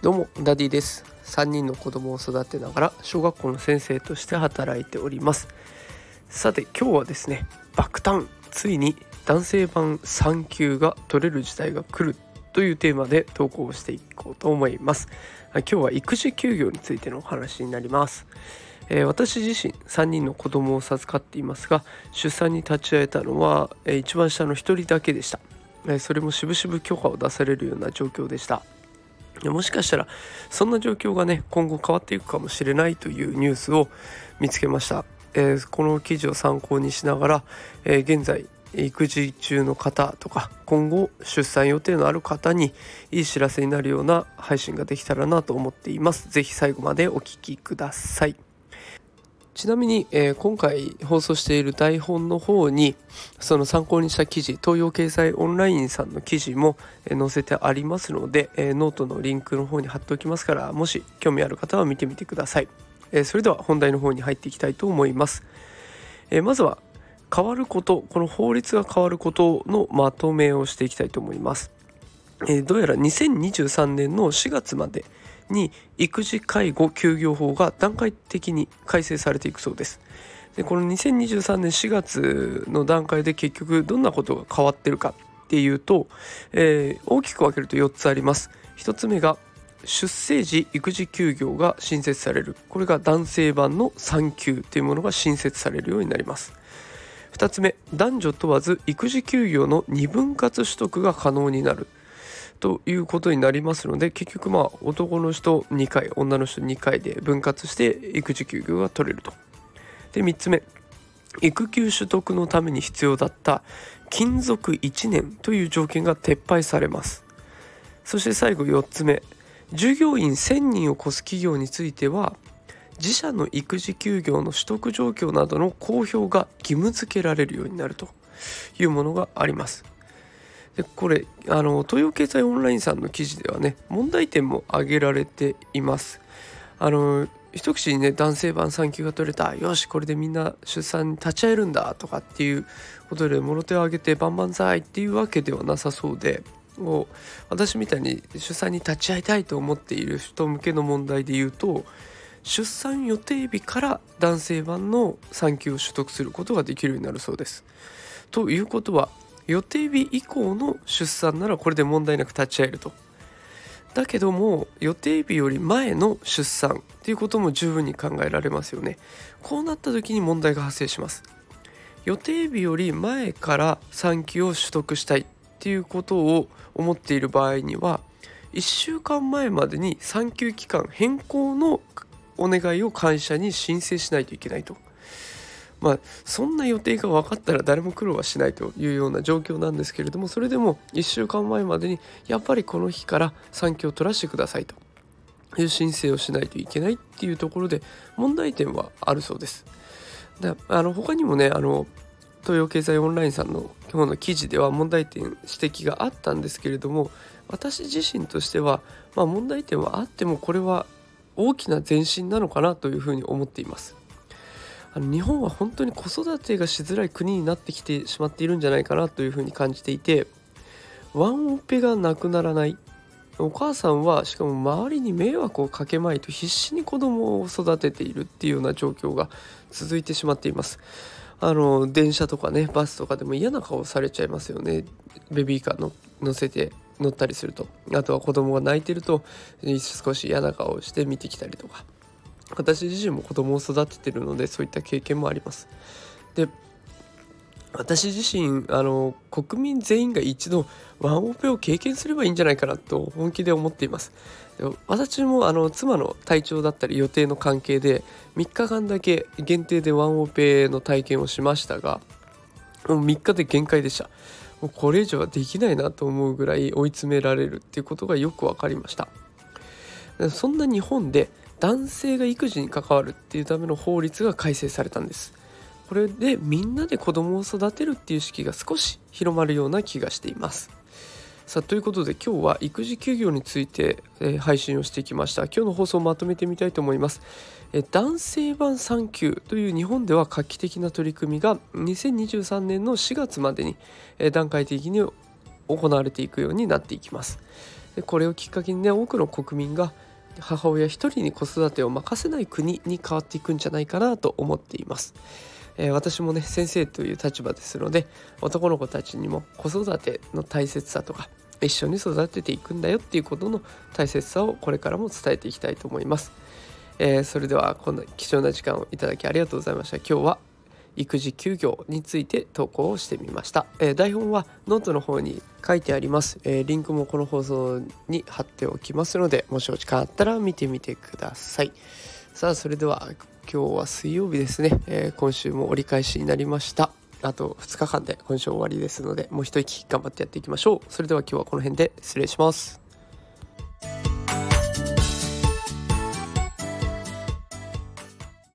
どうもダディです。3人の子供を育てながら小学校の先生として働いております。さて今日はですね爆誕。ついに男性版産休が取れる時代が来るというテーマで投稿していこうと思います。今日は育児休業についてのお話になります。えー、私自身3人の子供を授かっていますが出産に立ち会えたのは、えー、一番下の1人だけでした、え、それもしぶしぶ許可を出されるような状況でした。もしかしたらそんな状況がね今後変わっていくかもしれないというニュースを見つけました、え、この記事を参考にしながら、えー、現在育児中の方とか今後出産予定のある方にいい知らせになるような配信ができたらなと思っています。是非最後までお聴きください。ちなみに、えー、今回放送している台本の方にその参考にした記事東洋経済オンラインさんの記事も、えー、載せてありますので、えー、ノートのリンクの方に貼っておきますからもし興味ある方は見てみてください、えそれでは本題の方に入っていきたいと思います、えまずは変わることこの法律が変わることのまとめをしていきたいと思います、えどうやら2023年の4月までに育児介護休業法が段階的に改正されていくそうです。でこの2023年4月の段階で結局どんなことが変わってるかっていうと、えー、大きく分けると4つあります。1つ目が出生時育児休業が新設されるこれが男性版の産休というものが新設されるようになります2つ目男女問わず育児休業の2分割取得が可能になるということになりますので結局まあ男の人2回女の人2回で分割して育児休業が取れると。で3つ目育休取得のために必要だった勤続1年という条件が撤廃されますそして最後4つ目従業員1000人を超す企業については自社の育児休業の取得状況などの公表が義務付けられるようになるというものがあります。でこれあの東洋経済オンラインさんの記事ではね問題点も挙げられています。あの一口にね男性版産休が取れた。よしこれでみんな出産に立ち会えるんだとかっていうことでもろ手を挙げて万々歳っていうわけではなさそうでもう私みたいに出産に立ち会いたいと思っている人向けの問題で言うと出産予定日から男性版の産休を取得することができるようになるそうです。ということは予定日以降の出産ならこれで問題なく立ち会えると。だけども予定日より前の出産っていうことも十分に考えられますよね。こうなった時に問題が発生します。予定日より前から産休を取得したいっていうことを思っている場合には1週間前までに産休期間変更のお願いを会社に申請しないといけないと。まあそんな予定が分かったら誰も苦労はしないというような状況なんですけれどもそれでも1週間前までにやっぱりこの日から産休を取らせてくださいという申請をしないといけないっていうところで問題点はあるそうです。であの他にもねあの東洋経済オンラインさんの今日の記事では問題点指摘があったんですけれども私自身としては、まあ、問題点はあってもこれは大きな前進なのかなというふうに思っています。日本は本当に子育てがしづらい国になってきてしまっているんじゃないかなというふうに感じていてワンオペがなくならない。お母さんはしかも周りに迷惑をかけまいと必死に子供を育てているっていうような状況が続いてしまっています。あの電車とかねバスとかでも嫌な顔されちゃいますよね。ベビーカーの乗せて。乗ったりすると。あとは子供が泣いてると少し嫌な顔をして見てきたりとか。私自身も子供を育ててるのでそういった経験もあります。で私自身あの国民全員が一度ワンオペを経験すればいいんじゃないかなと本気で思っています。私もあの妻の体調だったり予定の関係で3日間だけ限定でワンオペの体験をしましたがもう3日で限界でした。もうこれ以上はできないなと思うぐらい追い詰められるっていうことがよく分かりました。そんな日本で男性が育児に関わるっていうための法律が改正されたんです。これでみんなで子供を育てるっていう意識が少し広まるような気がしています。さあということで今日は育児休業について、えー、配信をしてきました。今日の放送をまとめてみたいと思います、えー、男性版産休という日本では画期的な取り組みが2023年の4月までに、えー、段階的に行われていくようになっていきます。でこれをきっかけにね多くの国民が母親一人に子育てを任せない国に変わっていくんじゃないかなと思っています、えー、私もね先生という立場ですので男の子たちにも子育ての大切さとか一緒に育てていくんだよっていうことの大切さをこれからも伝えていきたいと思います、えー、それではこんな貴重な時間をいただきありがとうございました。今日は育児休業について投稿をしてみました、えー、台本はノートの方に書いてあります、えー、リンクもこの放送に貼っておきますのでもしお時間あったら見てみてください。さあそれでは今日は水曜日ですね、えー、今週も折り返しになりました。あと2日間で今週終わりですのでもう一息頑張ってやっていきましょう。それでは今日はこの辺で失礼します。